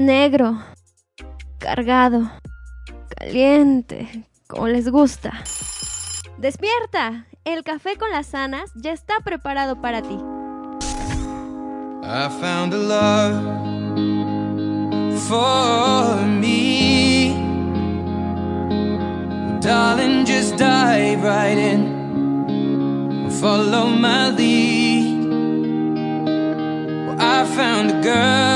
negro, cargado, caliente, como les gusta. ¡Despierta! El café con las sanas ya está preparado para ti. I found a love for me. Darling, just dive right in. Follow my lead. I found a girl.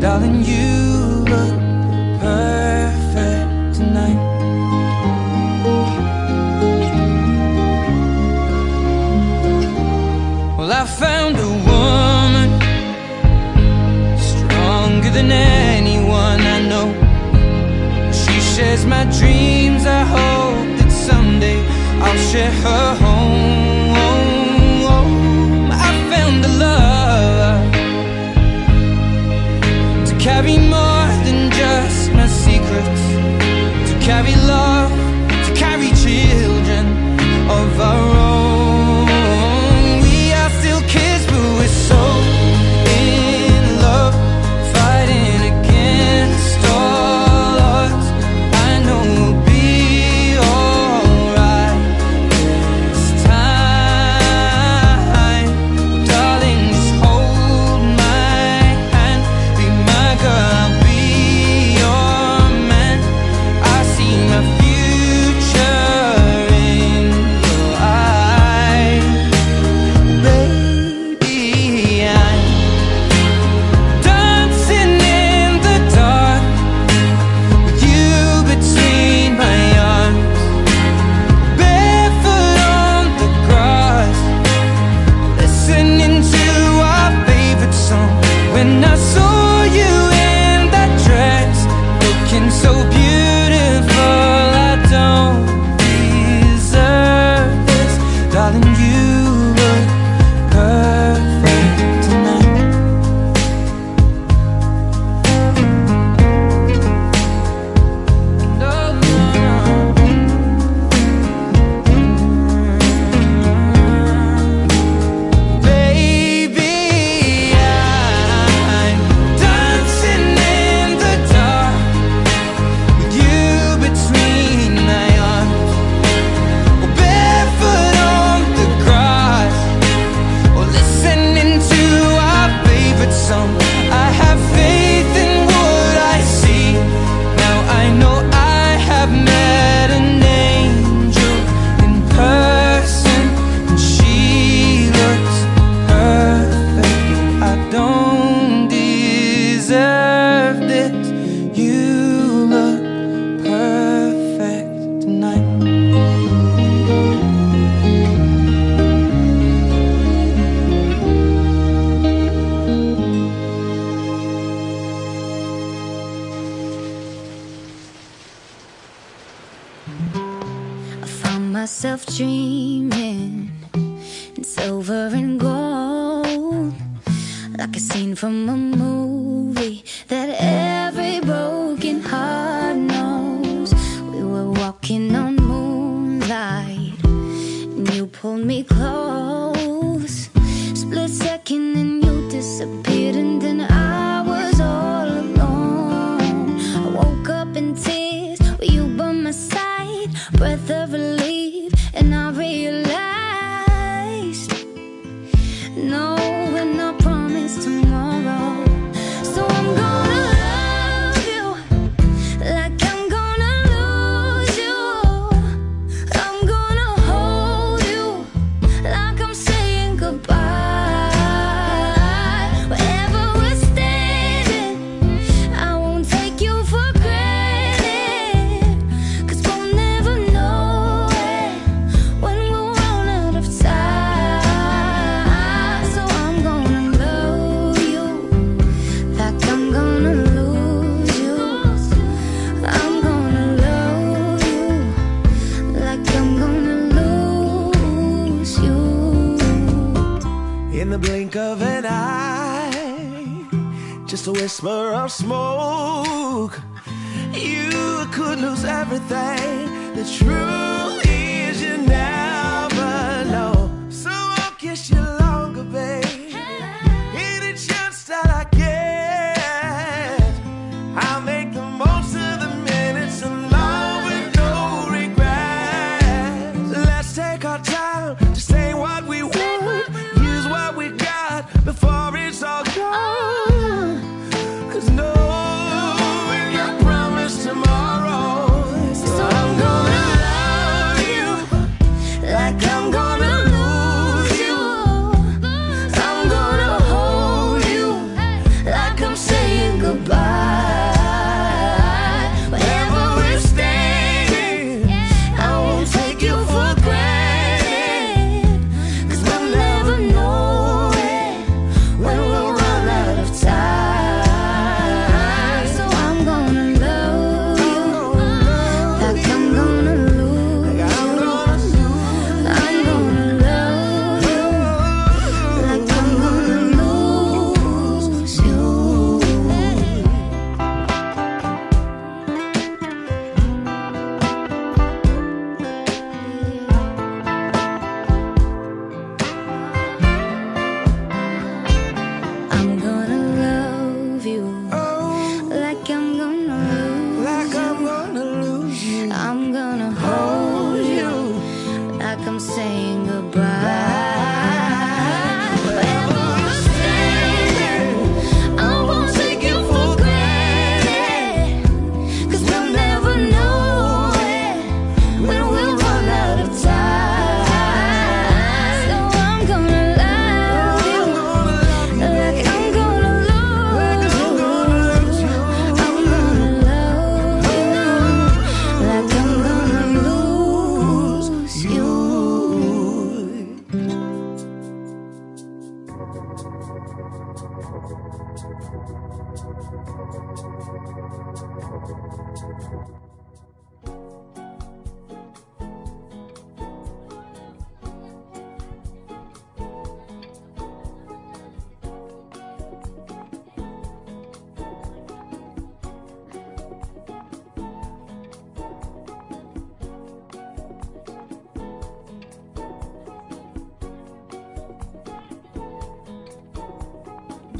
darling, you look perfect tonight. Well, I found a woman stronger than anyone I know. She shares my dreams. I hope that someday I'll share her home.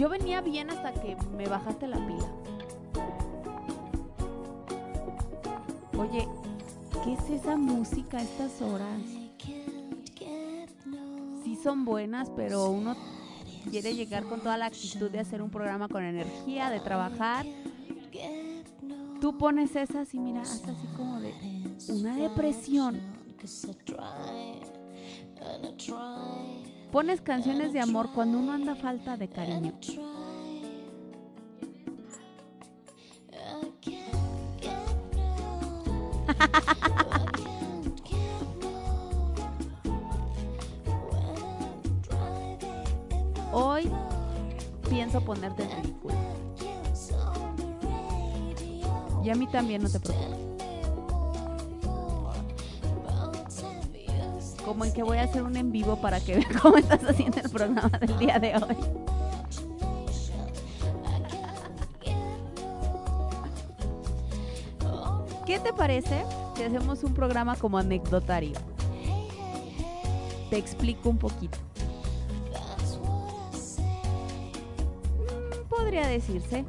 Yo venía bien hasta que me bajaste la pila. Música a estas horas? Sí son buenas, pero uno quiere llegar con toda la actitud de hacer un programa con energía, de trabajar. Tú pones esas y mira, hasta así como de una depresión. Pones canciones de amor cuando uno anda falta de cariño. pienso ponerte en ridículo. Y a mí también, no te preocupes. Como en que voy a hacer un en vivo para que vean cómo estás haciendo el programa del día de hoy. ¿Qué te parece si hacemos un programa como anecdotario? Te explico un poquito. Podría decirse.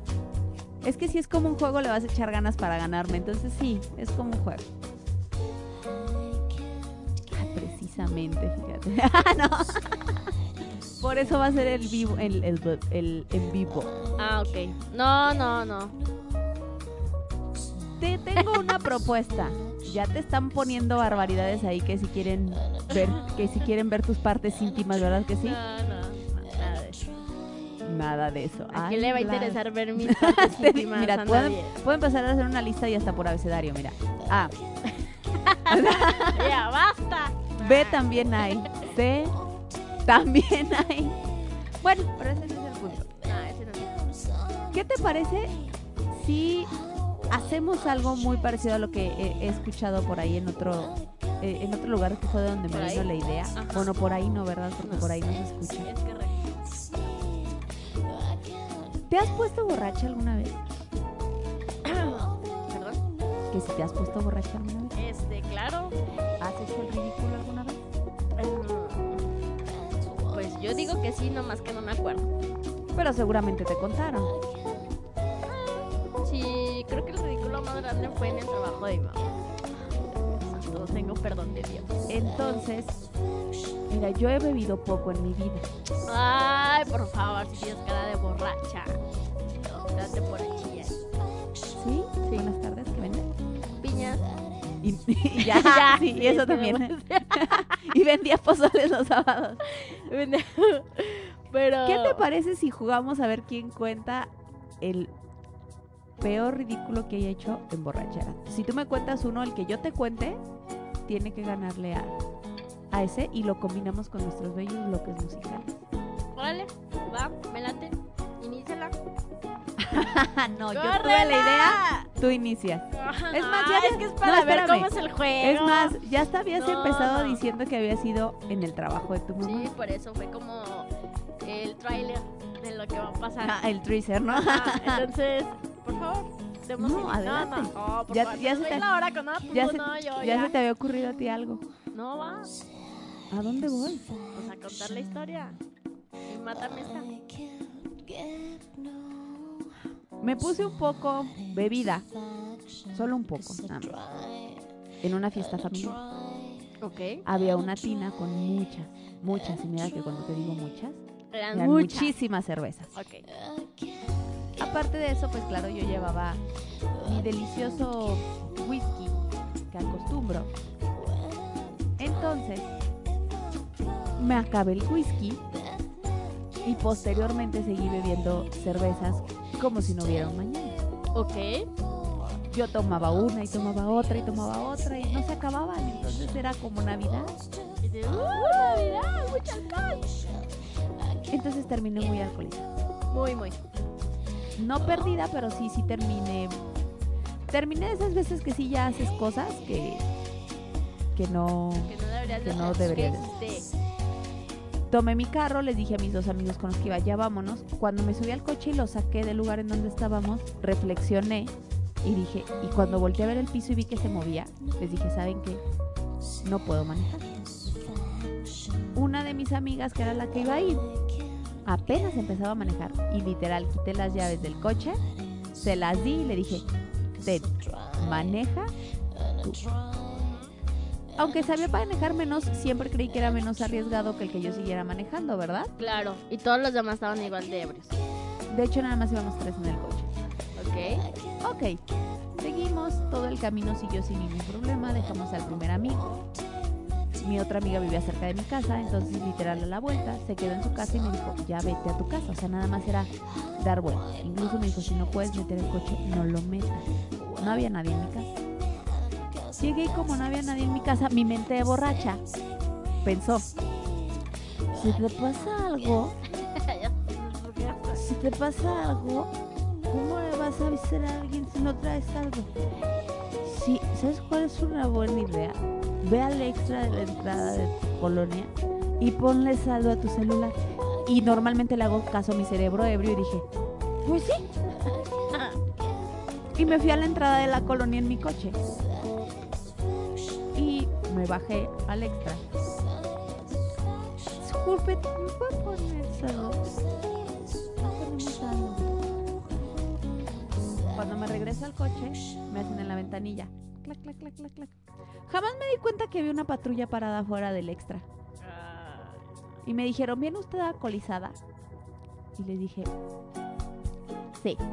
Es que si es como un juego le vas a echar ganas para ganarme, entonces sí, es como un juego. Ah, precisamente, fíjate. Ah, no. Por eso va a ser el vivo, el, el, el en vivo. Ah, ok. No, no, no. Te tengo una propuesta. Ya te están poniendo barbaridades ahí que si quieren ver, que si quieren ver tus partes íntimas, ¿verdad que sí? No, no. Nada de eso. ¿A quién le va a interesar ver mis partes Te- íntimas? mira, pueden, pueden empezar a hacer una lista y hasta por abecedario, mira. A, Ya, basta. B también hay. C también hay. Bueno, pero ese no es el punto. No, ese no es. ¿Qué te parece si hacemos algo muy parecido a lo que he, he escuchado por ahí en otro eh, en otro lugar que fue de donde me ¿Por vino la idea? Ajá. Bueno, por ahí no, ¿verdad? Porque por ahí no se escucha. Es. ¿Te has puesto borracha alguna vez? Perdón. Que si te has puesto borracha alguna vez. Este, claro. ¿Has hecho el ridículo alguna vez? mm, Pues yo digo que sí, nomás que no me acuerdo. Pero seguramente te contaron. Sí, creo que el ridículo más grande fue en el trabajo de mi mamá. No tengo perdón de Dios. Entonces, mira, yo he bebido poco en mi vida. Ay, por favor, si tienes cara de borracha. Date por aquí. ¿Sí? Buenas tardes, ¿qué venden? Piñas. Y, y ya, Ya, sí, y eso también. y vendía pozoles los sábados. Pero. ¿Qué te parece si jugamos a ver quién cuenta el peor ridículo que haya hecho en borrachera? Si tú me cuentas uno, el que yo te cuente, tiene que ganarle a, a ese y lo combinamos con nuestros bellos bloques musicales. Órale, va, me late. Iníciala. no, yo tuve la idea, tú inicias. Es más, ya Ah, es que es para no, ver cómo es el juego. Es más, ya hasta habías No, empezado diciendo que había sido en el trabajo de tu mamá. Sí, por eso fue como el tráiler de lo que va a pasar. Ah, el treaser, ¿no? Entonces, por favor, demos No, adelante. Por Ya- favor, ya no se te- la hora con nada, tú, ya se, no, yo, ya ya. se te había ocurrido a ti algo. No va, ¿A dónde voy? pues a contar la historia. Y mátame esta. Me puse un poco bebida, solo un poco. En una fiesta familiar. Ok. Había una tina con muchas, muchas, y mira que cuando te digo muchas, Eran, eran muchas. muchísimas cervezas. Ok. Aparte de eso, pues claro, yo llevaba mi delicioso whisky que acostumbro. Entonces, me acabé el whisky y posteriormente seguí bebiendo cervezas como si no hubiera un mañana. Ok. Yo tomaba una y tomaba otra y tomaba otra y no se acababan. Entonces era como Navidad. De, ¡Uh, Navidad! ¡Mucho alcohol! Entonces terminé muy alcoholizada. Muy, muy. No perdida, pero sí, sí terminé. Terminé esas veces que sí ya haces cosas que, que no. Que no deberías Que de no hacer. deberías ¿Qué hiciste? Tomé mi carro, les dije a mis dos amigos con los que iba, ya vámonos. Cuando me subí al coche y lo saqué del lugar en donde estábamos, reflexioné y dije, y cuando volteé a ver el piso y vi que se movía, les dije, ¿saben qué? No puedo manejar. Una de mis amigas, que era la que iba a ir, apenas empezaba a manejar y literal quité las llaves del coche, se las di y le dije, ten, maneja tú. Aunque sabía manejar menos, siempre creí que era menos arriesgado que el que yo siguiera manejando, ¿verdad? Claro. Y todos los demás estaban igual de ebrios. De hecho, nada más íbamos tres en el coche. Ok. Ok, seguimos, todo el camino siguió sin ningún problema, dejamos al primer amigo. Mi otra amiga vivía cerca de mi casa, entonces literal a la vuelta se quedó en su casa y me dijo, ya vete a tu casa. O sea, nada más era dar vuelta. Incluso me dijo, si no puedes meter el coche, no lo metas. No había nadie en mi casa. Llegué y como no había nadie en mi casa, mi mente borracha pensó, si te pasa algo, si te pasa algo, ¿cómo le vas a avisar a alguien si no traes algo? Sí, ¿sabes cuál es una buena idea? Ve al extra de la entrada de tu colonia y ponle saldo a tu celular. Y normalmente le hago caso a mi cerebro ebrio y dije, pues sí. Y me fui a la entrada de la colonia en mi coche. Y me bajé al extra. Disculpe, ¿me puede poner saldo. Cuando me regreso al coche, me hacen en la ventanilla. Clac, clac, clac, clac, clac. Jamás me di cuenta que había una patrulla parada afuera del extra. Y me dijeron, ¿viene usted alcoholizada? Y les dije, sí.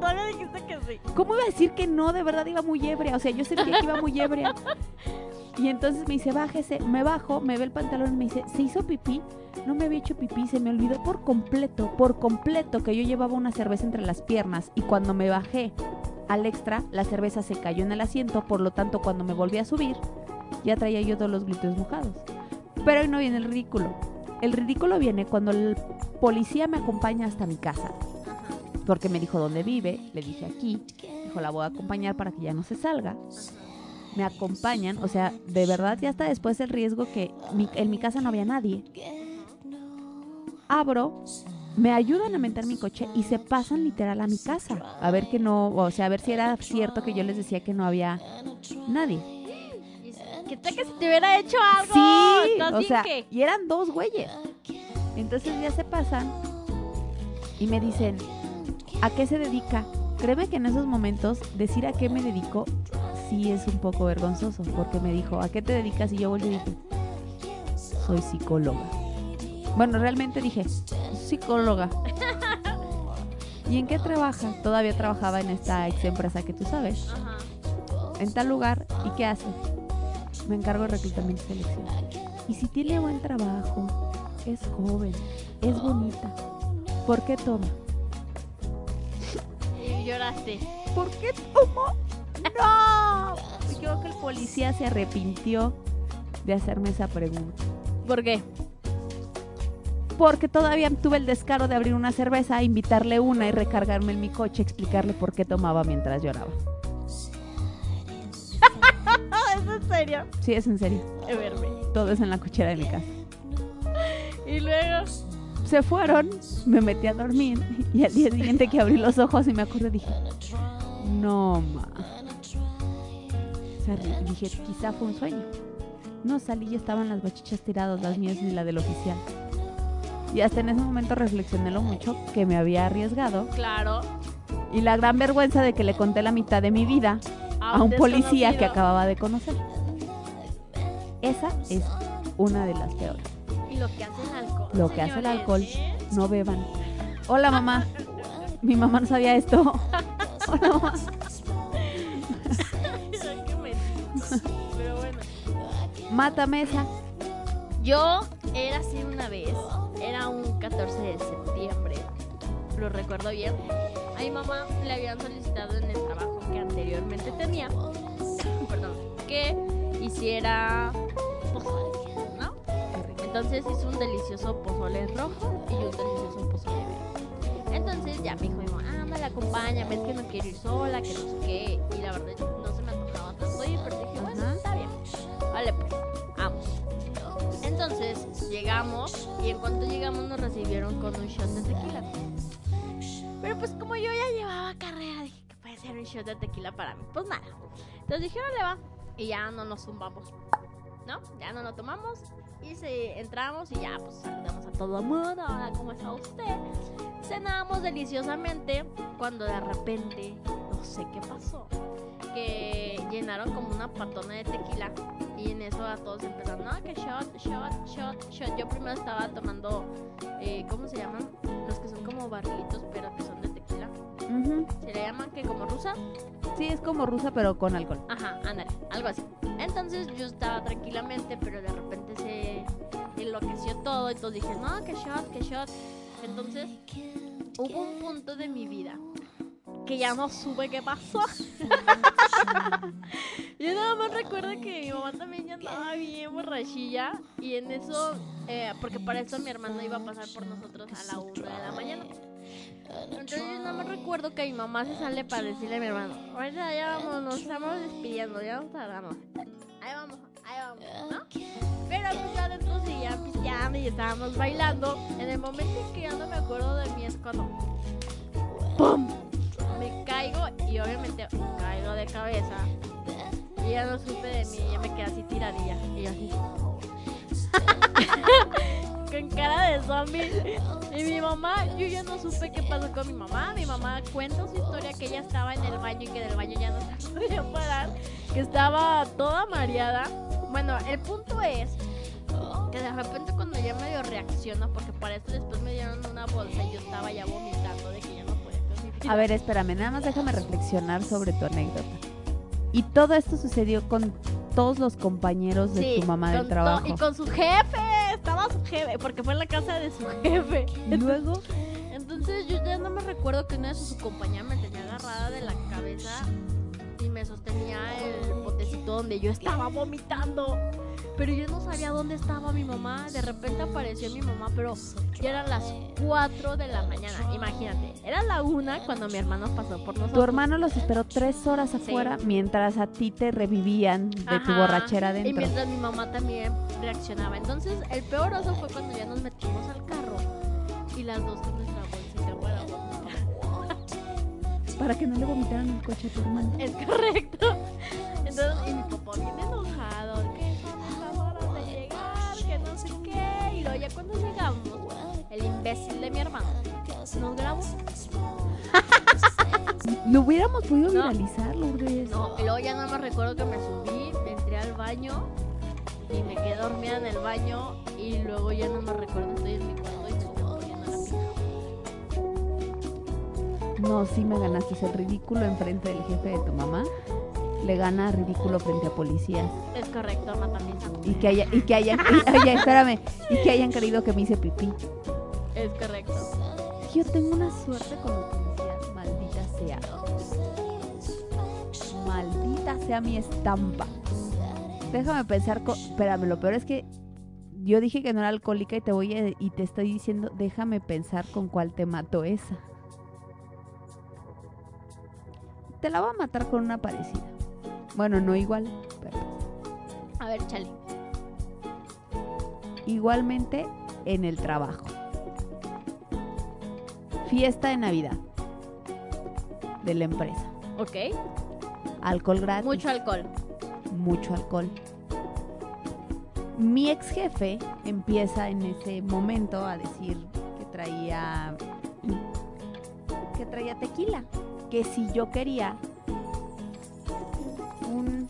No le dijiste que sí. ¿Cómo iba a decir que no? De verdad iba muy ebria. O sea, yo sentía que iba muy ebria. Y entonces me dice, bájese. Me bajo, me ve el pantalón y me dice, ¿se hizo pipí? No me había hecho pipí, se me olvidó por completo, por completo que yo llevaba una cerveza entre las piernas. Y cuando me bajé al extra, la cerveza se cayó en el asiento. Por lo tanto, cuando me volví a subir, ya traía yo todos los glúteos mojados. Pero hoy no viene el ridículo. El ridículo viene cuando el policía me acompaña hasta mi casa. Porque me dijo dónde vive, le dije aquí. Dijo, la voy a acompañar para que ya no se salga. Me acompañan, o sea, de verdad ya está después el riesgo que en mi casa no había nadie. Abro me ayudan a meter mi coche y se pasan literal a mi casa. A ver que no, o sea, a ver si era cierto que yo les decía que no había nadie. ¿Qué tal que si te hubiera hecho algo? Sí, ¿Estás o sea, y eran dos güeyes. Entonces ya se pasan y me dicen, ¿a qué se dedica? Créeme que en esos momentos decir a qué me dedico sí es un poco vergonzoso, porque me dijo, ¿a qué te dedicas? Y yo volví y dije, soy psicóloga. Bueno, realmente dije, psicóloga. ¿Y en qué trabaja? Todavía trabajaba en esta ex empresa que tú sabes Ajá. en tal lugar y qué hace. Me encargo de reclutamiento y selección. Y si tiene buen trabajo, es joven, es bonita, ¿por qué toma? Y lloraste. ¿Por qué tomó? ¡No! Y creo que el policía se arrepintió de hacerme esa pregunta. ¿Por qué? Porque todavía tuve el descaro de abrir una cerveza, invitarle una y recargarme en mi coche, explicarle por qué tomaba mientras lloraba. ¿Es en serio? Sí, es en serio. Todo es en la cochera de mi casa. Y luego. se fueron, me metí a dormir y al día siguiente que abrí los ojos y me acordé dije, no ma. O sea, dije, quizá fue un sueño. No salí y estaban las bachichas tiradas, las mías y la del oficial. Y hasta en ese momento reflexioné lo mucho que me había arriesgado Claro. y la gran vergüenza de que le conté la mitad de mi vida a un policía que acababa de conocer. Esa es una de las peores. Y lo que hace el alcohol. Lo que hace el alcohol. ¿eh? No beban. Hola mamá. Mi mamá no sabía esto. Hola mamá. Pero bueno. Mátame esa. Yo era así una vez. Era un 14 de septiembre. Lo recuerdo bien. A mi mamá le habían solicitado en el trabajo que anteriormente tenía. Perdón. Que hiciera pozole, ¿no? Entonces hizo un delicioso pozole rojo y un delicioso pozole verde. Entonces ya me dijo mi mamá, ándale, acompáñame, es que no quiero ir sola, que no sé qué. Y la verdad no se me antojaba tanto ir, pero dije, bueno, está bien. Vale, pues, vamos. Entonces llegamos y en cuanto llegamos nos recibieron con un shot de tequila. Pero pues como yo ya llevaba carrera, dije que puede ser un shot de tequila para mí. Pues nada. Entonces dije, órale va. Y ya no nos zumbamos. ¿No? Ya no lo tomamos. Y se, entramos y ya pues saludamos a todo mundo. Hola, ¿cómo está usted? Cenamos deliciosamente cuando de repente, no sé qué pasó. Que llenaron como una patona de tequila. Y en eso a todos empezaron, no, que shot, shot, shot, shot. Yo primero estaba tomando, eh, ¿cómo se llaman? Los que son como barrilitos, pero que son de tequila. ¿Se le llaman que como rusa? Sí, es como rusa, pero con alcohol. Ajá, ándale, algo así. Entonces yo estaba tranquilamente, pero de repente se enloqueció todo. Y todos dije, no, que shot, que shot. Entonces hubo un punto de mi vida que ya no supe qué pasó. yo nada más recuerdo que mi mamá también ya andaba bien borrachilla. Y en eso, eh, porque para eso mi hermano iba a pasar por nosotros a la una de la mañana. Entonces yo nada más recuerdo que mi mamá se sale para decirle a mi hermano, ahorita ya vamos, nos estamos despidiendo, ya nos tardamos. Ahí vamos, ahí vamos, ¿no? Pero pues ya adentro seguían pisteando y estábamos bailando. En el momento en que ya no me acuerdo de mí es cuando ¡Pum! Me caigo y obviamente caigo de cabeza. Y ya no supe de mí, ya me quedé así tiradilla. Y yo así. con cara de zombie. Y mi mamá, yo ya no supe qué pasó con mi mamá. Mi mamá cuenta su historia que ella estaba en el baño y que del baño ya no se podía parar. Que estaba toda mareada. Bueno, el punto es que de repente cuando ya medio reacciono, porque para esto después me dieron una bolsa y yo estaba ya vomitando de que ya A ver, espérame, nada más déjame reflexionar sobre tu anécdota. Y todo esto sucedió con todos los compañeros de Sí, tu mamá del trabajo. Y con su jefe, estaba su jefe, porque fue en la casa de su jefe. Y luego, Entonces yo ya no me recuerdo que una de sus compañeras me tenía agarrada de la cabeza y me sostenía el botecito donde yo estaba vomitando. Pero yo no sabía dónde estaba mi mamá. De repente apareció mi mamá, pero ya eran las 4 de la mañana. Imagínate, era la una cuando mi hermano pasó por nosotros. tu hermano los esperó tres horas afuera mientras a ti te revivían de tu borrachera Y adentro. mientras mi mamá también reaccionaba. Entonces, el peor oso fue cuando ya nos metimos al carro. Y las dos con nuestra bolsita para vomitar. Para que no le vomitaran el coche a tu hermano. Es correcto. Entonces, y mi papá bien enojado, ya cuando llegamos, el imbécil de mi hermano nos grabó. Lo hubiéramos podido No. viralizar, Lourdes. No, y luego ya nada más recuerdo que me subí, entré al baño y me quedé dormida en el baño y luego ya no me recuerdo, estoy en mi cuarto y me. No, sí me ganaste el ridículo enfrente del jefe de tu mamá. Le gana ridículo frente a policías. Es correcto, Ana también. Y que, haya, y que hayan, y- oye, espérame, y que hayan creído que me hice pipí. Es correcto. Yo tengo una suerte con los policías, maldita sea. Maldita sea mi estampa. Déjame pensar, espérame, lo peor es que yo dije que no era alcohólica y te voy a- y te estoy diciendo, déjame pensar con cuál te mato esa. Te la voy a matar con una parecida. Bueno, no igual, pero A ver, chale. igualmente en el trabajo. Fiesta de Navidad de la empresa. Ok. Alcohol gratis. Mucho alcohol. mucho alcohol. Mi ex jefe empieza en ese momento a decir que traía que traía tequila, que si yo quería un-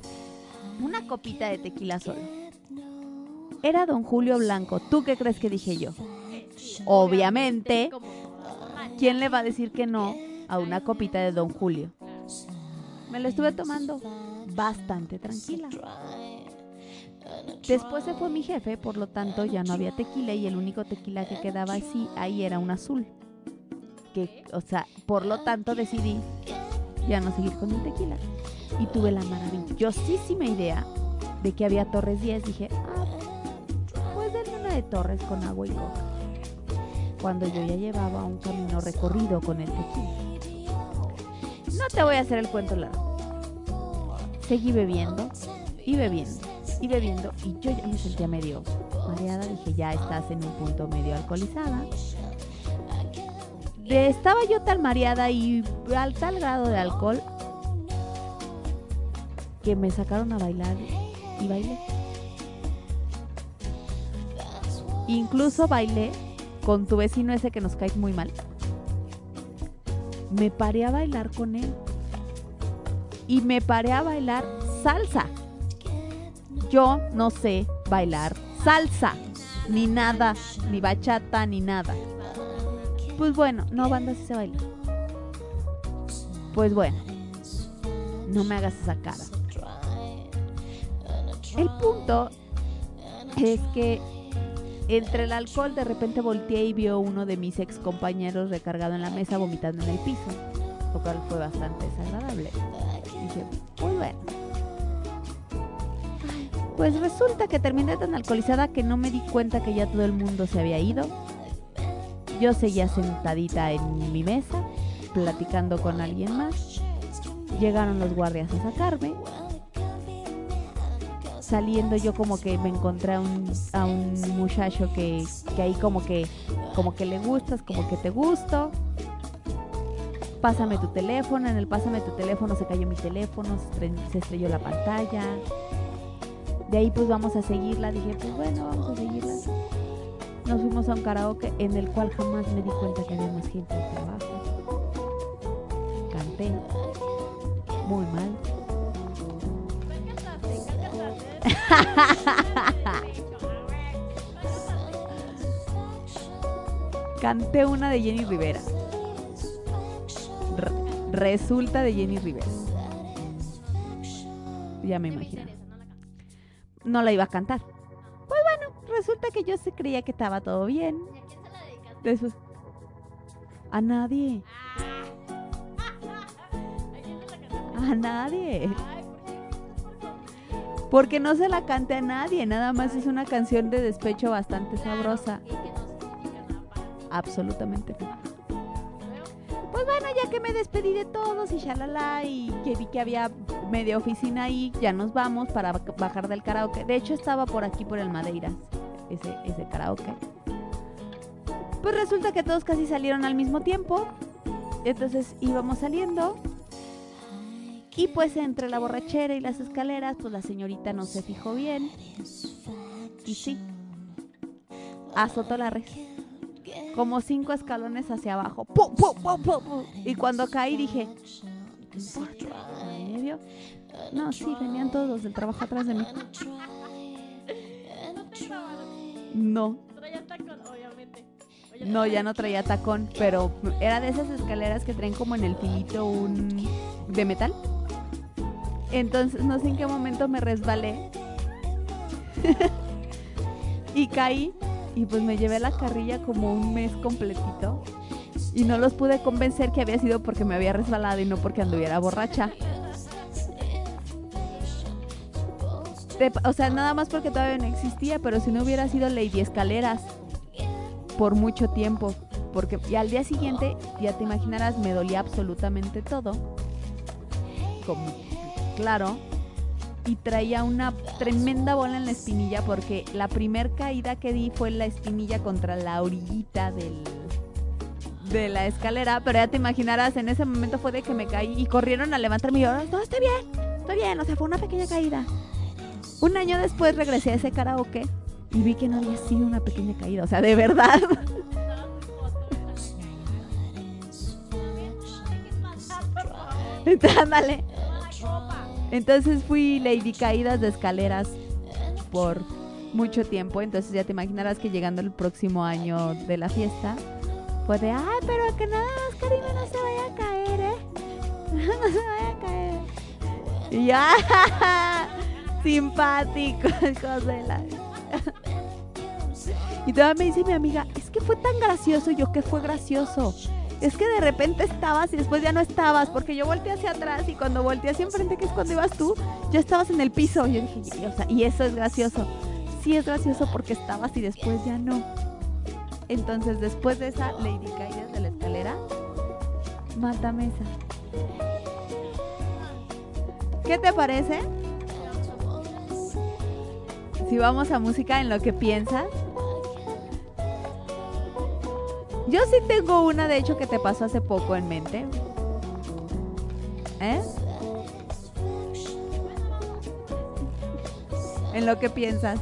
una copita de tequila solo. Era don Julio Blanco. ¿Tú qué crees que dije yo? Obviamente, ¿quién le va a decir que no a una copita de don Julio? Me lo estuve tomando bastante tranquila. Después se fue mi jefe, por lo tanto ya no había tequila y el único tequila que quedaba así ahí era un azul. Que, o sea, por lo tanto decidí ya no seguir con el tequila. Y tuve la maravillosísima idea de que había Torres 10. Dije, ah, pues denme una de Torres con agua y coca. Cuando yo ya llevaba un camino recorrido con el tequila. No te voy a hacer el cuento largo. Seguí bebiendo y bebiendo y bebiendo y yo ya me sentía medio mareada. Dije, ya estás en un punto medio alcoholizada. Estaba yo tan mareada y al tal grado de alcohol que me sacaron a bailar y bailé. Incluso bailé con tu vecino ese que nos cae muy mal. Me paré a bailar con él. Y me paré a bailar salsa. Yo no sé bailar salsa. Ni nada. Ni bachata, ni nada. Pues bueno, no bandas ese baile. Pues bueno. No me hagas esa cara. El punto es que entre el alcohol de repente volteé y vio uno de mis ex compañeros recargado en la mesa vomitando en el piso, lo cual fue bastante desagradable. Dije, pues bueno. Pues resulta que terminé tan alcoholizada que no me di cuenta que ya todo el mundo se había ido. Yo seguía sentadita en mi mesa, platicando con alguien más. Llegaron los guardias a sacarme. Saliendo yo como que me encontré a un, muchacho que, que ahí como que, como que le gustas, como que te gusto. Pásame tu teléfono, en el pásame tu teléfono se cayó mi teléfono, se estrelló la pantalla. De ahí pues vamos a seguirla, dije pues bueno, vamos a seguirla. Nos fuimos a un karaoke en el cual jamás me di cuenta que había más gente de trabajo. Canté muy mal. Canté una de Jenny Rivera. Re- resulta de Jenny Rivera. Ya me imagino. No la iba a cantar. Pues bueno, resulta que yo se creía que estaba todo bien. ¿Y a quién se la dedicaste? Después, a nadie, ¿A quién se la cantaste? a nadie. Porque no se la cante a nadie, nada más es una canción de despecho bastante sabrosa. Absolutamente Pues bueno, ya que me despedí de todos y shalala y que vi que había media oficina ahí, ya nos vamos para ba- bajar del karaoke. De hecho estaba por aquí por el Madeiras, ese, ese karaoke. Pues resulta que todos casi salieron al mismo tiempo. Entonces íbamos saliendo. Y pues entre la borrachera y las escaleras, pues la señorita no se fijó bien. Y sí, azotó la red. Como cinco escalones hacia abajo. ¡Pum, pum, pum! Y cuando caí dije, ¿me vio? No, sí, venían todos los del trabajo atrás de mí. No, no, ya no traía tacón, pero era de esas escaleras que traen como en el filito un de metal. Entonces no sé en qué momento me resbalé y caí y pues me llevé la carrilla como un mes completito y no los pude convencer que había sido porque me había resbalado y no porque anduviera borracha. O sea, nada más porque todavía no existía, pero si no hubiera sido Lady Escaleras por mucho tiempo. Porque y al día siguiente, ya te imaginarás, me dolía absolutamente todo. Como, claro. Y traía una tremenda bola en la espinilla porque la primer caída que di fue en la espinilla contra la orillita del, de la escalera. Pero ya te imaginarás, en ese momento fue de que me caí y corrieron a levantarme y yo, no, estoy bien, estoy bien. O sea, fue una pequeña caída. Un año después regresé a ese karaoke y vi que no había sido una pequeña caída, o sea, de verdad. Ándale. Entonces fui Lady Caídas de escaleras por mucho tiempo, entonces ya te imaginarás que llegando el próximo año de la fiesta, fue de, ay, pero que nada más Karina no se vaya a caer, ¿eh? No se vaya a caer. Y ya, simpático, hijos de la... Y todavía me dice mi amiga, es que fue tan gracioso. Yo, ¿qué fue gracioso? Es que de repente estabas y después ya no estabas, porque yo volteé hacia atrás y cuando volteé hacia enfrente, que es cuando ibas tú, ya estabas en el piso. Y yo dije, o sea, y eso es gracioso. Sí es gracioso porque estabas y después ya no. Entonces, después de esa Lady Caídas de la escalera, mata mesa. ¿Qué te parece? Si vamos a música en lo que piensas. Yo sí tengo una, de hecho, que te pasó hace poco en mente. ¿Eh? En lo que piensas.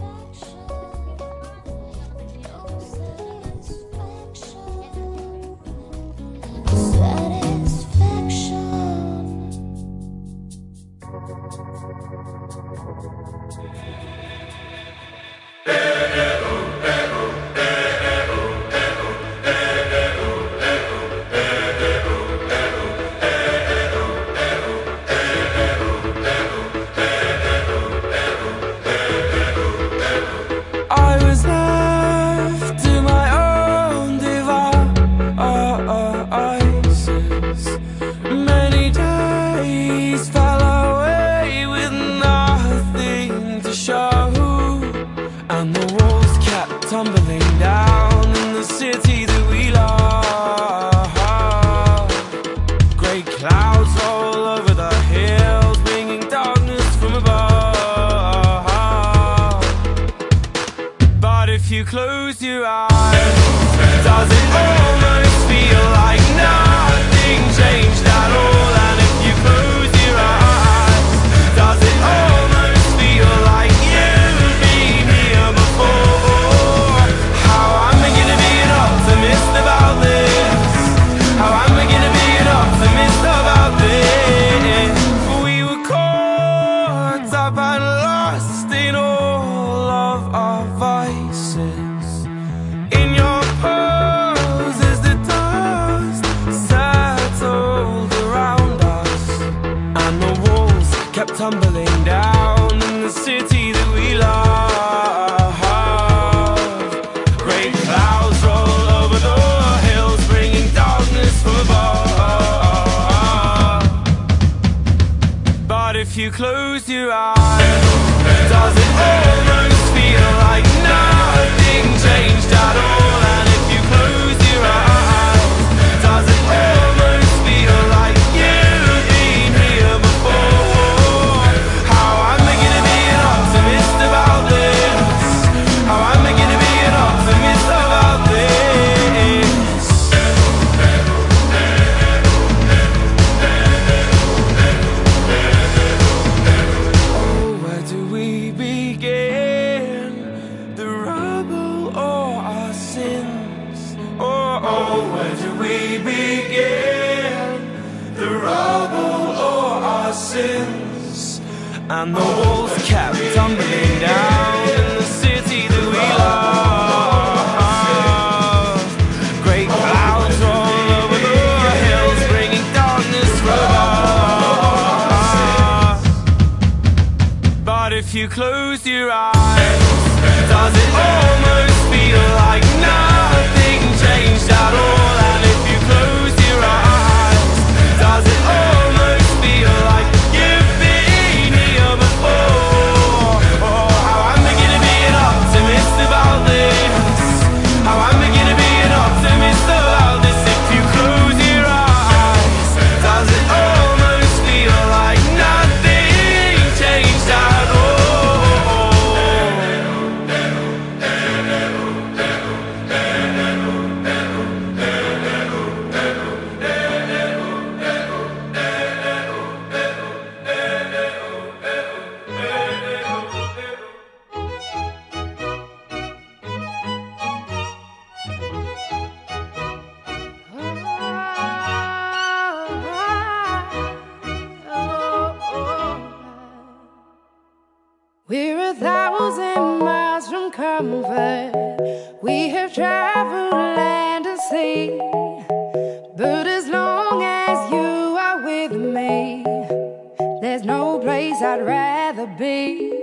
Rather be.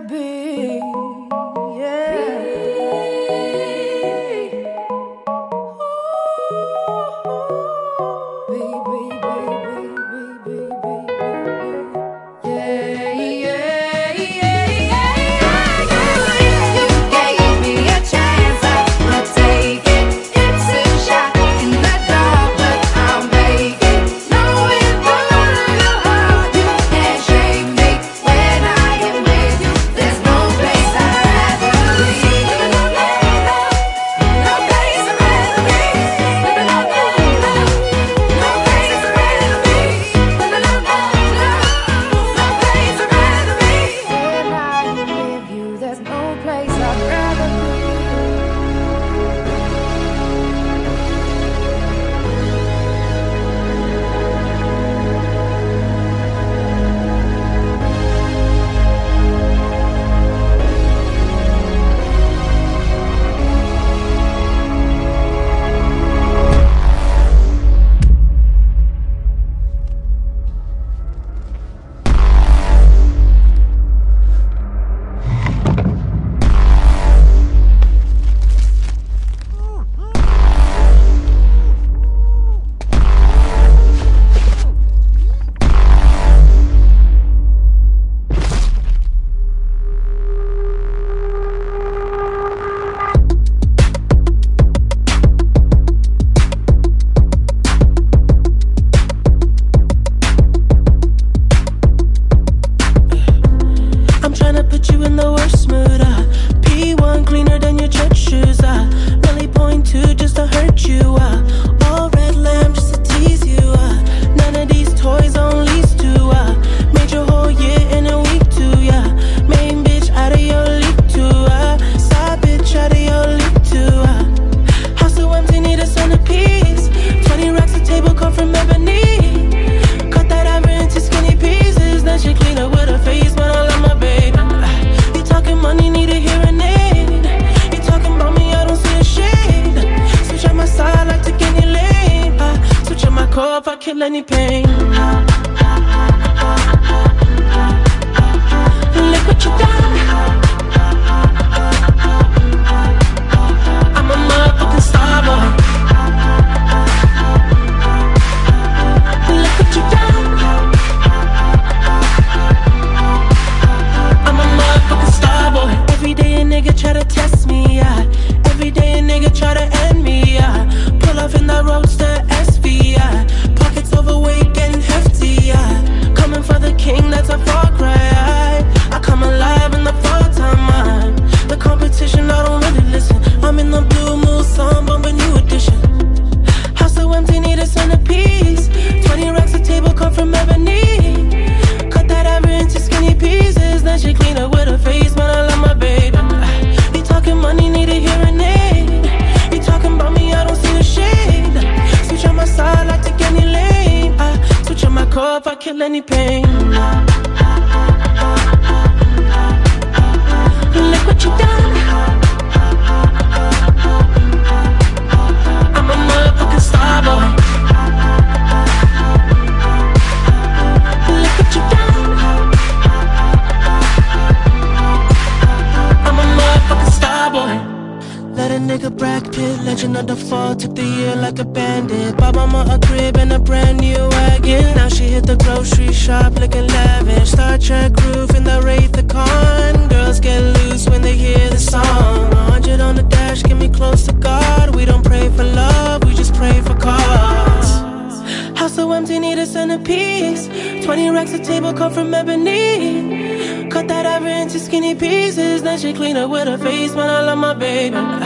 Be. Legend of the fall, took the year like a bandit. Bought mama a crib and a brand new wagon. Now she hit the grocery shop looking lavish. Star Trek roof in the Wraith the Con. Girls get loose when they hear the song. 100 on the dash, get me close to God. We don't pray for love, we just pray for cause. House so empty, need a centerpiece. 20 racks a table cut from ebony. Cut that ever into skinny pieces. Then she clean up with her face, man. I love my baby.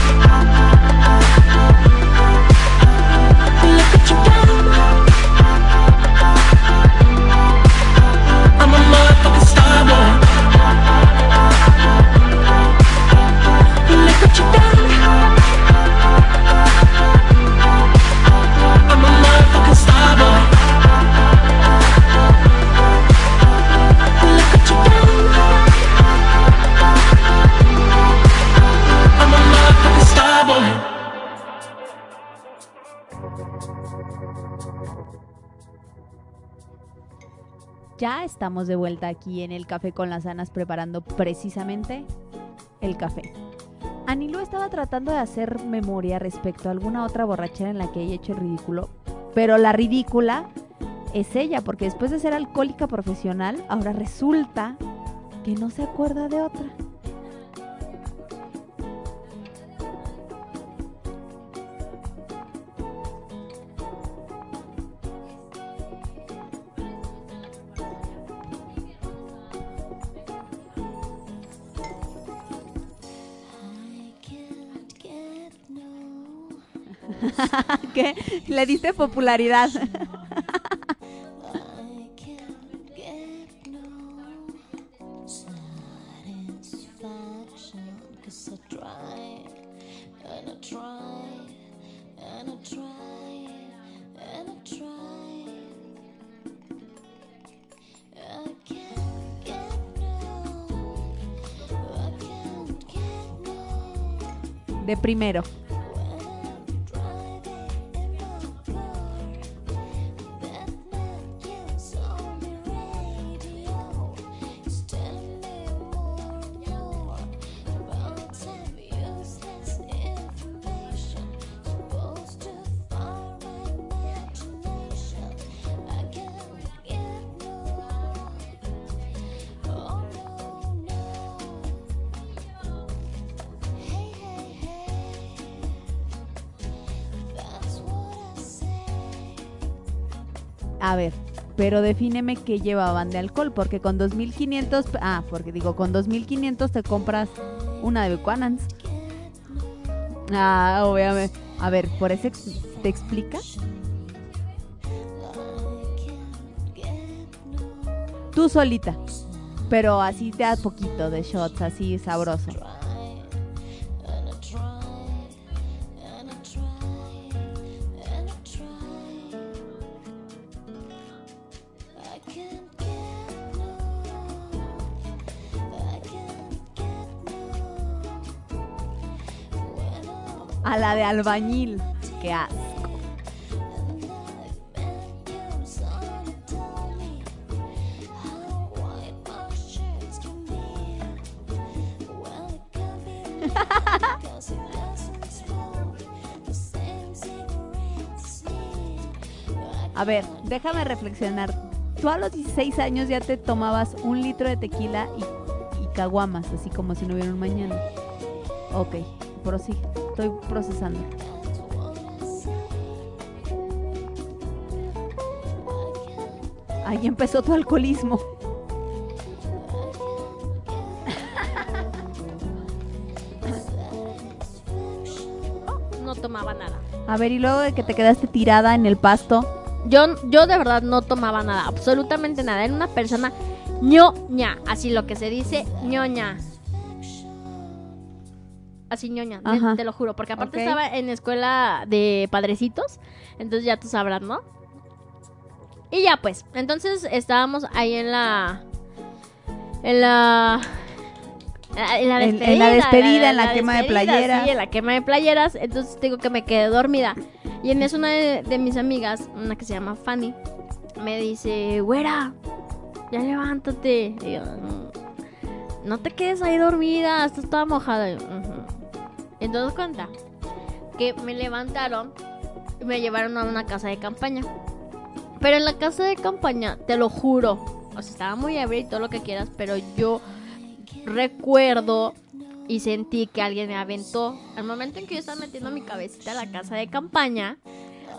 Ya estamos de vuelta aquí en el Café con las Anas preparando precisamente el café. Anilo estaba tratando de hacer memoria respecto a alguna otra borrachera en la que haya hecho el ridículo, pero la ridícula es ella, porque después de ser alcohólica profesional, ahora resulta que no se acuerda de otra. que le diste popularidad. De primero. Pero defíneme qué llevaban de alcohol, porque con 2500, ah, porque digo, con 2500 te compras una de Buchanan's. Ah, obviamente. A ver, ¿por eso ex- te explica? Tú solita, pero así te das poquito de shots, así sabroso. Albañil. Qué asco. A ver, déjame reflexionar. Tú a los 16 años ya te tomabas un litro de tequila y, caguamas, así como si no hubiera un mañana. Ok, prosigue. Estoy procesando. Ahí empezó tu alcoholismo. No tomaba nada. A ver, y luego de que te quedaste tirada en el pasto. Yo, yo de verdad no tomaba nada, absolutamente nada. Era una persona ñoña, así lo que se dice ñoña. Así ñoña, te- Ajá. te, lo juro, porque aparte estaba en escuela de padrecitos, entonces ya tú sabrás, ¿no? Y ya pues, entonces estábamos ahí en la... En la... En la En- despedida, en la despedida, en la quema de playeras. Sí, en la quema de playeras. Entonces digo que me quedé dormida. Y en eso una de, de mis amigas, una que se llama Fanny, me dice, güera, ya levántate. Y yo, "Mm, no te quedes ahí dormida, estás toda mojada. Y yo, "Ujú". Entonces cuenta que me levantaron y me llevaron a una casa de campaña. Pero en la casa de campaña, te lo juro, estaba muy ebria y todo lo que quieras, pero yo recuerdo y sentí que alguien me aventó. Al momento en que yo estaba metiendo mi cabecita a la casa de campaña,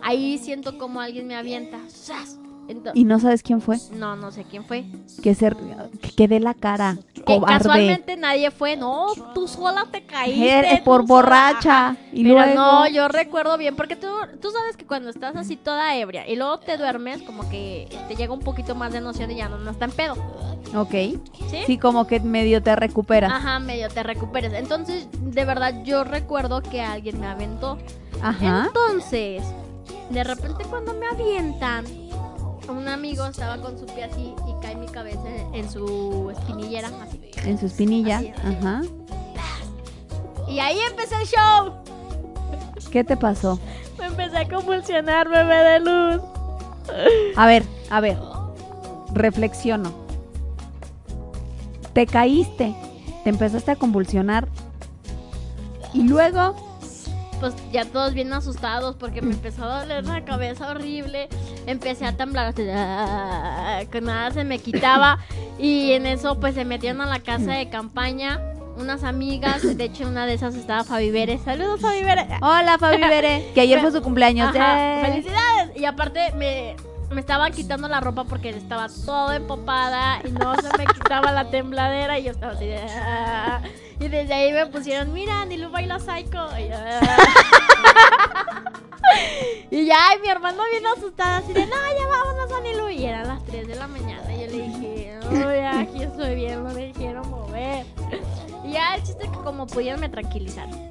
ahí siento como alguien me avienta. ¡Zas! Y no sabes quién fue. no, no sé quién fue. Que, se, que dé la cara. Que Cobarde. casualmente nadie fue. No, tú sola te caíste. Eres tú por sola. borracha. Y Pero luego. no, yo recuerdo bien, porque tú, tú sabes que cuando estás así toda ebria y luego te duermes, como que te llega un poquito más de noción y ya no, no está en pedo. Ok. ¿Sí? Sí, como que medio te recuperas. Ajá, medio te recuperes. Entonces, de verdad, yo recuerdo que alguien me aventó. Ajá. Entonces, de repente cuando me avientan, un amigo estaba con su pie así y cae mi cabeza en, en su espinillera, así. En su espinilla. Así, así. Ajá. Y ahí empecé el show. ¿Qué te pasó? Me empecé a convulsionar, bebé de luz. A ver, a ver. Reflexiono. Te caíste. Te empezaste a convulsionar. Y luego. Pues ya todos bien asustados porque me empezó a doler la cabeza horrible. Empecé a temblar así, ah, que nada se me quitaba. Y en eso pues se metieron a la casa de campaña unas amigas. De hecho una de esas estaba Fabi Veres. Saludos Fabi Veres. Hola, Fabi Bere. Que ayer fue su cumpleaños. Ajá, ¡Eh! felicidades. Y aparte me, me estaban quitando la ropa porque estaba todo empapada y no se me quitaba la tembladera y yo estaba así de... Y desde ahí me pusieron, mira, Nilu baila psycho. Y, yo, "Ah". Y ya, y mi hermano bien asustada, así de, no, ya vámonos a Nilu. Y eran las 3 de la mañana. Y yo le dije, no, ya, aquí estoy bien, no me quiero mover. Y ya, el chiste es que como pudieron me tranquilizaron.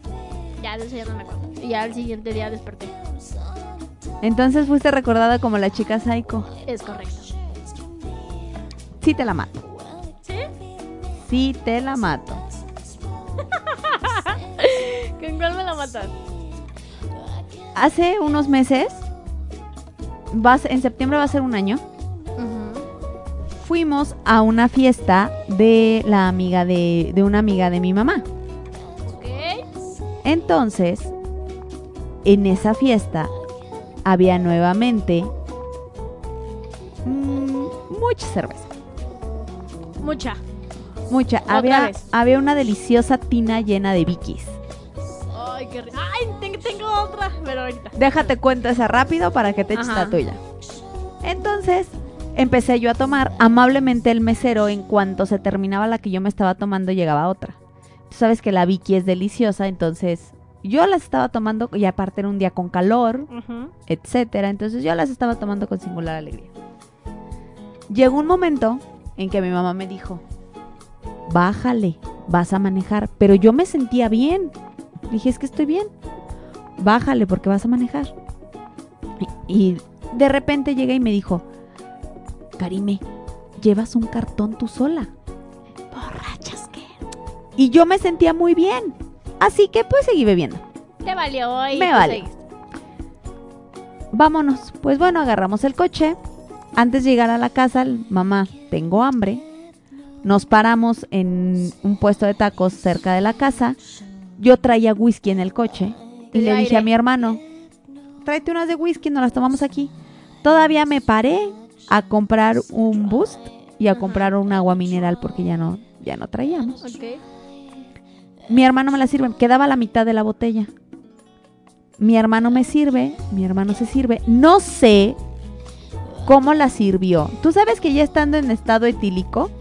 Ya de eso ya no me acuerdo. Y ya el siguiente día desperté. Entonces fuiste recordada como la chica psycho. Es correcto. Sí te la mato. ¿Sí? Sí te la mato. ¿Con cuál me la matas? Hace unos meses, vas, en septiembre va a ser un año, fuimos a una fiesta de la amiga de, de una amiga de mi mamá. Entonces, en esa fiesta había nuevamente mm, mucha cerveza. Mucha. Mucha. Otra Había, vez. había una deliciosa tina llena de vikis. Ay, qué rico. Ay, ten- tengo otra. Pero ahorita. Déjate cuento esa rápido para que te eches Ajá. la tuya. Entonces, empecé yo a tomar. Amablemente el mesero, en cuanto se terminaba la que yo me estaba tomando, llegaba otra. Tú sabes que la Vicky es deliciosa, entonces yo las estaba tomando y aparte era un día con calor, etcétera. Entonces yo las estaba tomando con singular alegría. Llegó un momento en que mi mamá me dijo, bájale, vas a manejar. Pero yo me sentía bien. Dije, es que estoy bien. Bájale porque vas a manejar. Y, de repente llega y me dijo, Karime, llevas un cartón tú sola. Borrachas que. Y yo me sentía muy bien. Así que pues seguí bebiendo. Te valió y Me vale. Vámonos. Pues bueno, agarramos el coche. Antes de llegar a la casa, mamá, tengo hambre. Nos paramos en un puesto de tacos cerca de la casa. Yo traía whisky en el coche y le dije a mi hermano, tráete unas de whisky, nos las tomamos aquí. Todavía me paré a comprar un boost y a Ajá. comprar un agua mineral porque ya no, ya no traíamos. Mi hermano me la sirve, quedaba la mitad de la botella. Mi hermano me sirve, mi hermano se sirve. No sé cómo la sirvió. Tú sabes que ya estando en estado etílico,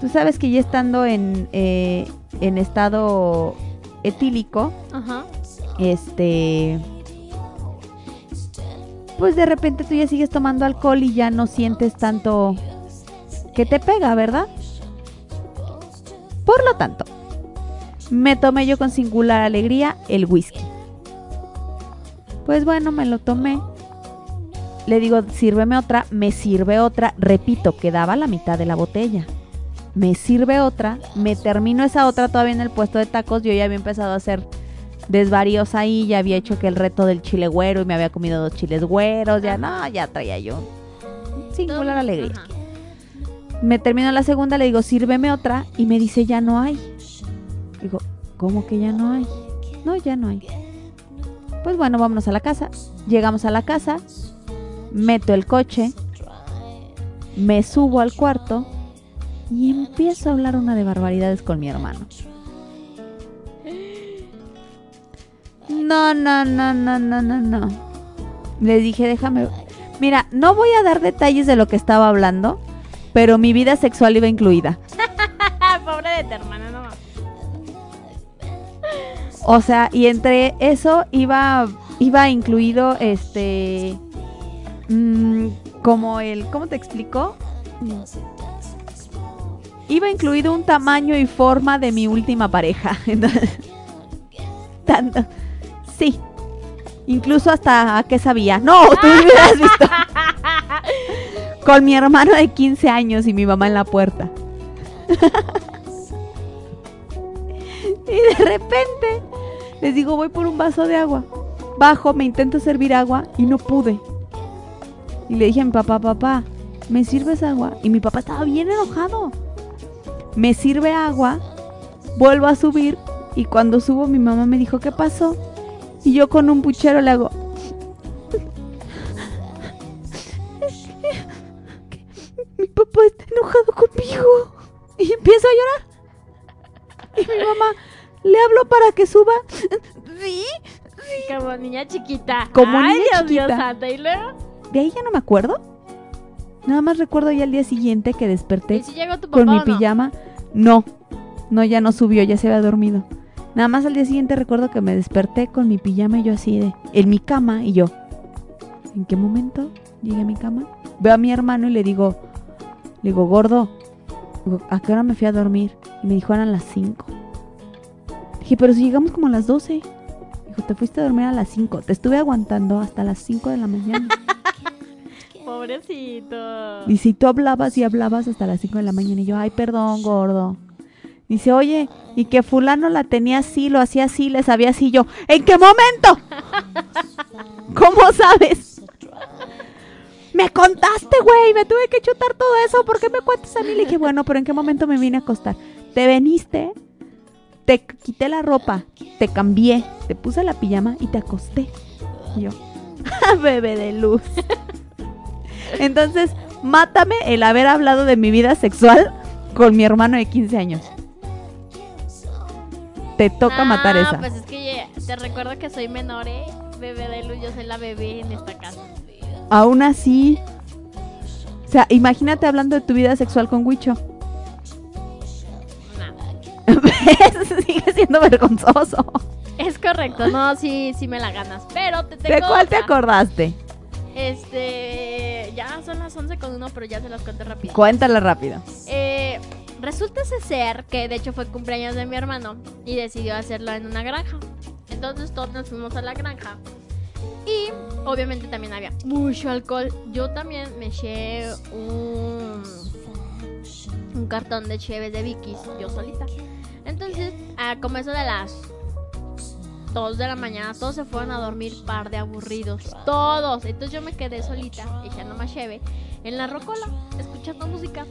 tú sabes que ya estando en, eh, en estado etílico, Ajá. este... Pues de repente tú ya sigues tomando alcohol y ya no sientes tanto que te pega, ¿verdad? Por lo tanto, me tomé yo con singular alegría el whisky. Pues bueno, me lo tomé. Le digo, sírveme otra, me sirve otra. Repito, quedaba la mitad de la botella. Me sirve otra, me termino esa otra todavía en el puesto de tacos. Yo ya había empezado a hacer desvaríos ahí, ya había hecho que el reto del chile güero y me había comido dos chiles güeros. Ya no, ya traía yo singular alegría. Ajá. Me termino la segunda, le digo, sírveme otra. Y me dice, ya no hay. Digo, ¿cómo que ya no hay? No, ya no hay. Pues bueno, vámonos a la casa. Llegamos a la casa. Meto el coche. Me subo al cuarto. Y empiezo a hablar una de barbaridades con mi hermano. No, no, no, no, no, no, no. Le dije, déjame. Mira, no voy a dar detalles de lo que estaba hablando, pero mi vida sexual iba incluida. Pobre de tu hermana, no. O sea, y entre eso iba, iba incluido este. mm, como el. ¿Cómo te explico? Iba incluido un tamaño y forma de mi última pareja. Entonces, tanto. Sí. Incluso hasta a qué sabía. No, tú me hubieras visto. Con mi hermano de 15 años y mi mamá en la puerta. y de repente les digo, voy por un vaso de agua. Bajo, me intento servir agua y no pude. Y le dije a mi papá, papá, ¿me sirves agua? Y mi papá estaba bien enojado. Me sirve agua, vuelvo a subir y cuando subo mi mamá me dijo, ¿qué pasó? Y yo con un puchero le hago... "Es que- que mi papá está enojado conmigo. Y empiezo a llorar. Y mi mamá le hablo para que suba. Sí. Como niña chiquita. Como Ay, niña Dios chiquita. santo. ¿Y luego? De ahí ya no me acuerdo. Nada más recuerdo ya el día siguiente que desperté ¿Y si llegó tu papá con mi no? pijama. No, no, ya no subió, ya se había dormido. Nada más al día siguiente recuerdo que me desperté con mi pijama y yo así de, en mi cama y yo, ¿en qué momento llegué a mi cama? Veo a mi hermano y le digo, le digo, gordo, ¿a qué hora me fui a dormir? Y me dijo, eran las 5. Dije, pero si llegamos como a las 12. Dijo, te fuiste a dormir a las 5. Te estuve aguantando hasta las 5 de la mañana. Pobrecito. Y si tú hablabas y hablabas hasta las 5 de la mañana y yo, ay, perdón, gordo. Dice, oye, y que fulano la tenía así, lo hacía así, le sabía así. Yo, ¿en qué momento? ¿Cómo sabes? Me contaste, güey, me tuve que chutar todo eso. ¿Por qué me cuentas a mí? Le dije, bueno, pero ¿en qué momento me vine a acostar? Te veniste, te quité la ropa, te cambié, te puse la pijama y te acosté. Y yo, bebé de luz. Entonces, mátame el haber hablado de mi vida sexual con mi hermano de 15 años. Te toca Ah, matar esa. Pues es que te recuerdo que soy menor, ¿eh? Bebé de luz, yo soy la bebé en esta casa. Aún así. O sea, imagínate hablando de tu vida sexual con Huicho. Sigue siendo vergonzoso. Es correcto, no, sí, sí me la ganas. Pero te tengo ¿De cuál te acordaste? Este, ya son las 11 con uno, pero ya se las cuento rápido. Cuéntala rápido. Eh, resulta ser que de hecho fue cumpleaños de mi hermano y decidió hacerlo en una granja. Entonces todos nos fuimos a la granja. Y obviamente también había mucho alcohol. Yo también me eché un, un cartón de cheves de Vicky's, yo solita. Entonces, a como eso de las 2 de la mañana, todos se fueron a dormir, par de aburridos, todos. Entonces yo me quedé solita, echando más cheve, en la rocola, escuchando música.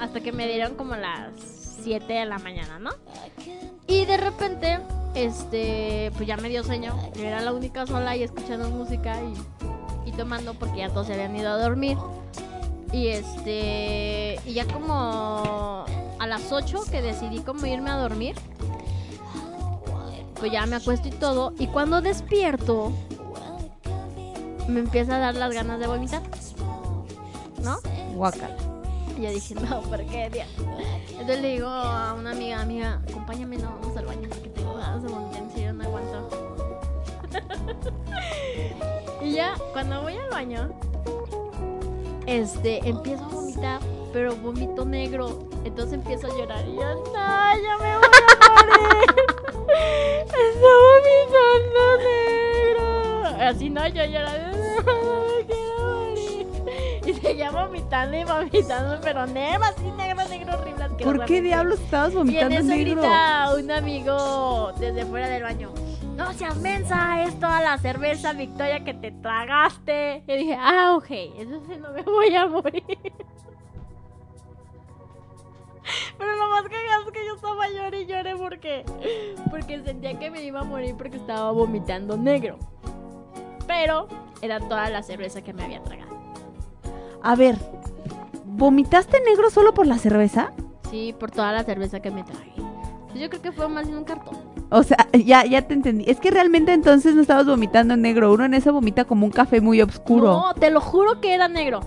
Hasta que me dieron como las 7 de la mañana, ¿no? Y de repente, este, pues ya me dio sueño. Yo era la única sola ahí escuchando música y, y tomando porque ya todos se habían ido a dormir. Y este, y ya como a las 8 que decidí como irme a dormir, pues ya me acuesto y todo. Y cuando despierto, me empieza a dar las ganas de vomitar. ¿No? Guacala. Y yo dije, no, ¿por qué, Dios? Entonces le digo a una amiga, amiga, acompáñame, no, vamos al baño porque tengo ganas de vomitar, en serio, no aguanto. y ya, cuando voy al baño, este, empiezo a vomitar, pero vomito negro. Entonces empiezo a llorar y yo, no, ya me voy a morir. Vomitando negro. Así no, yo morir. Y seguía vomitando y vomitando, pero negro, así negro, negro, horrible. ¿Por qué diablos estabas Y en vomitando eso negro? grita un amigo desde fuera del baño. No seas mensa, es toda la cerveza Victoria que te tragaste. Y dije, ah, ok, entonces no me voy a morir. Pero lo más cagado es que yo estaba llorando y lloré porque, porque sentía que me iba a morir porque estaba vomitando negro. Pero era toda la cerveza que me había tragado. A ver, ¿vomitaste negro solo por la cerveza? Sí, por toda la cerveza que me tragué. Yo creo que fue más en un cartón. O sea, ya, ya te entendí. Es que realmente entonces no estabas vomitando negro. Uno en eso vomita como un café muy oscuro. No, te lo juro que era negro.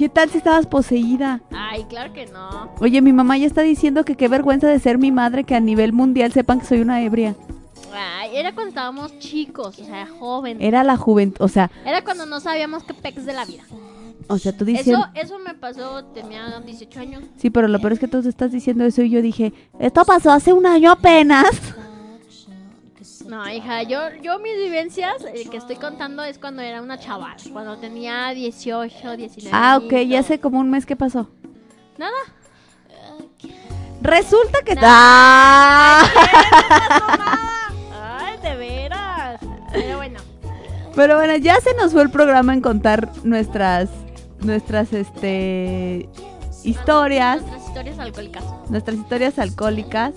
¿Qué tal si estabas poseída? Ay, claro que no. Oye, mi mamá ya está diciendo que qué vergüenza de ser mi madre que a nivel mundial sepan que soy una ebria. Ay, era cuando estábamos chicos, o sea, jóvenes. Era la juventud, o sea, Era cuando no sabíamos qué pex de la vida. o sea, tú diciendo... Eso, eso me pasó, tenía 18 años. Sí, pero lo peor es que tú estás diciendo eso y yo dije, esto pasó hace un año apenas. No, hija, yo, yo mis vivencias eh, que estoy contando es cuando era una chaval, cuando tenía 18, 19. Ah, ok, ya añitos. sé como un mes que pasó. Nada. Resulta que... No. ¡Ah! Ay, de veras. Pero bueno, Pero bueno, ya se nos fue el programa en contar nuestras, nuestras, este, historias, nuestras historias alcohólicas. nuestras historias alcohólicas.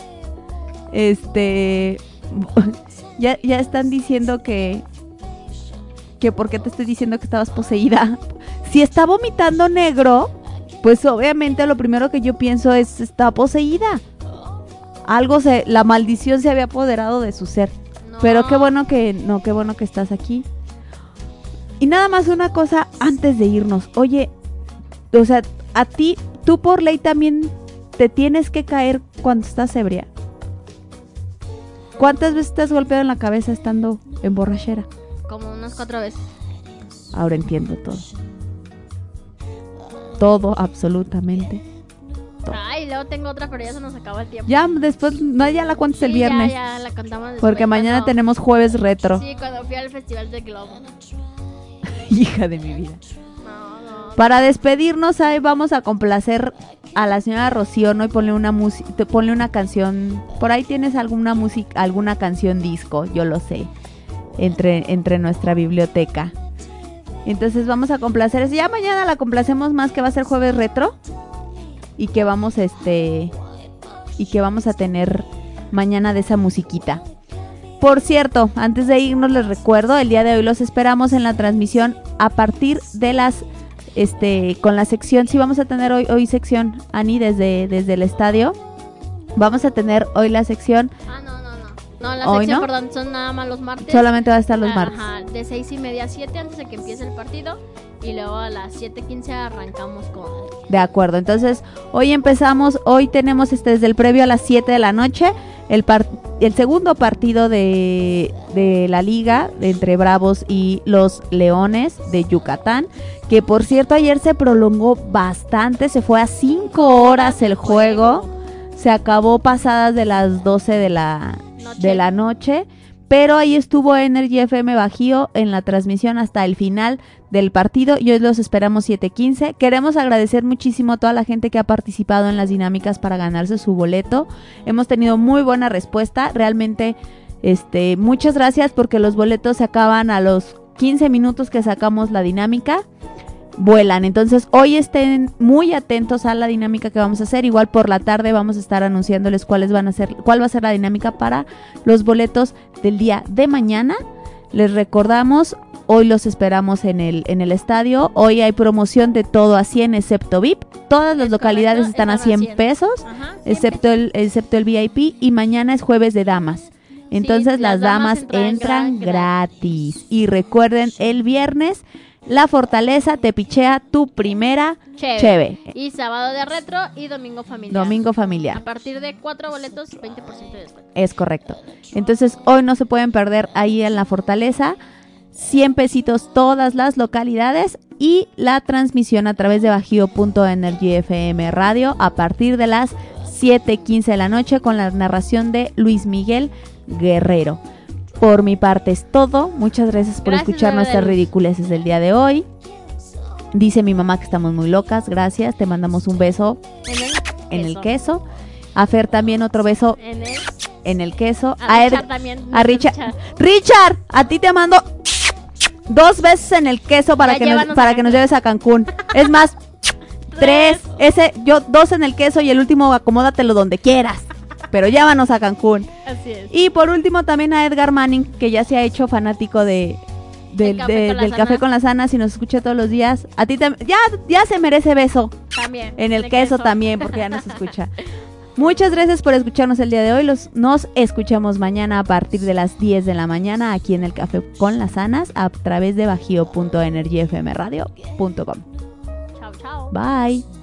Este, ya, ya están diciendo que, que por qué te estoy diciendo que estabas poseída. Si está vomitando negro, pues obviamente lo primero que yo pienso es está poseída. Algo se, la maldición se había apoderado de su ser. No. Pero qué bueno que no, qué bueno que estás aquí. Y nada más una cosa antes de irnos. Oye, o sea, a ti, tú por ley también te tienes que caer cuando estás ebria. ¿Cuántas veces te has golpeado en la cabeza estando en borrachera? Como unas cuatro veces. Ahora entiendo todo. Todo, absolutamente. Ay, luego tengo otra, pero ya se nos acaba el tiempo. Ya después, no, ya la cuentes el Sí, ya, viernes. ya, la contamos después, Porque mañana cuando- tenemos jueves retro. Sí, cuando fui al Festival de Globo. Hija de mi vida. Para despedirnos, ahí vamos a complacer a la señora Rocío, ¿no? Y ponle una ponle una canción. Por ahí tienes alguna música, alguna canción disco, yo lo sé. Entre, entre nuestra biblioteca. Entonces vamos a complacer. Ya mañana la complacemos más que va a ser jueves retro. Y que vamos este. Y que vamos a tener mañana de esa musiquita. Por cierto, antes de irnos les recuerdo, el día de hoy los esperamos en la transmisión a partir de las este con la sección, sí vamos a tener hoy hoy sección Ani desde desde el estadio. Vamos a tener hoy la sección, Ah, no, no, no. No, la ¿Hoy sección, no? perdón, son nada más los martes. solamente va a estar los Ajá, martes. de seis y media a 7 antes de que empiece el partido. Y luego a las 7.15 arrancamos con... De acuerdo. Entonces, hoy empezamos, hoy tenemos este desde el previo a las 7 de la noche el par- el segundo partido de, de la liga entre Bravos y los Leones de Yucatán, que por cierto ayer se prolongó bastante, se fue a 5 horas el juego. Se acabó pasadas de las 12 de la, de la noche. Pero ahí estuvo Energy FM Bajío en la transmisión hasta el final del partido y hoy los esperamos 7:15. Queremos agradecer muchísimo a toda la gente que ha participado en las dinámicas para ganarse su boleto. Hemos tenido muy buena respuesta. Realmente Este, muchas gracias porque los boletos se acaban a los 15 minutos que sacamos la dinámica. Vuelan, entonces hoy estén muy atentos a la dinámica que vamos a hacer. Igual por la tarde vamos a estar anunciándoles cuáles van a ser, cuál va a ser la dinámica para los boletos del día de mañana. Les recordamos, hoy los esperamos en el, en el estadio. Hoy hay promoción de todo a 100 excepto VIP. Todas las Es localidades correcto, están a están a 100 100. pesos, Ajá, excepto el, excepto el VIP. Y mañana es jueves de damas. Entonces las las damas entran entran gra- gratis. Y recuerden, el viernes, La Fortaleza te pichea tu primera Cheve. cheve. Y sábado de retro y domingo familiar. Domingo A familiar. partir de cuatro boletos, 20% de descuento. Es correcto. Entonces, hoy no se pueden perder ahí en La Fortaleza. 100 pesitos todas las localidades y la transmisión a través de Bajío.energy FM Radio a partir de las 7:15 de la noche con la narración de Luis Miguel Guerrero. Por mi parte es todo. Muchas gracias por Gracias, escuchar nuestras ridiculeces del día de hoy. Dice mi mamá que estamos muy locas. Gracias. Te mandamos un beso En el en el queso. A Fer también otro beso En el. en el queso. A, A, Richard Ed- también. a nuestro Richard. Richard, a ti te mando dos veces en el queso para Ya que nos, para que nos lleves a Cancún. Es más, tres. Ese, yo dos en el queso y el último acomódatelo donde quieras. Pero llévanos a Cancún. Así es. Y por último también a Edgar Manning, que ya se ha hecho fanático de, del, café de- con del café con las anas y nos escucha todos los días. A ti tam- ya, ya se merece beso. También. En el de queso, también, porque ya nos escucha. Muchas gracias por escucharnos el día de hoy. Los, nos escuchamos mañana a partir de las 10 de la mañana aquí en el Café con las Anas a través de bajío.energyfmradio.com. Chao, chao. Bye.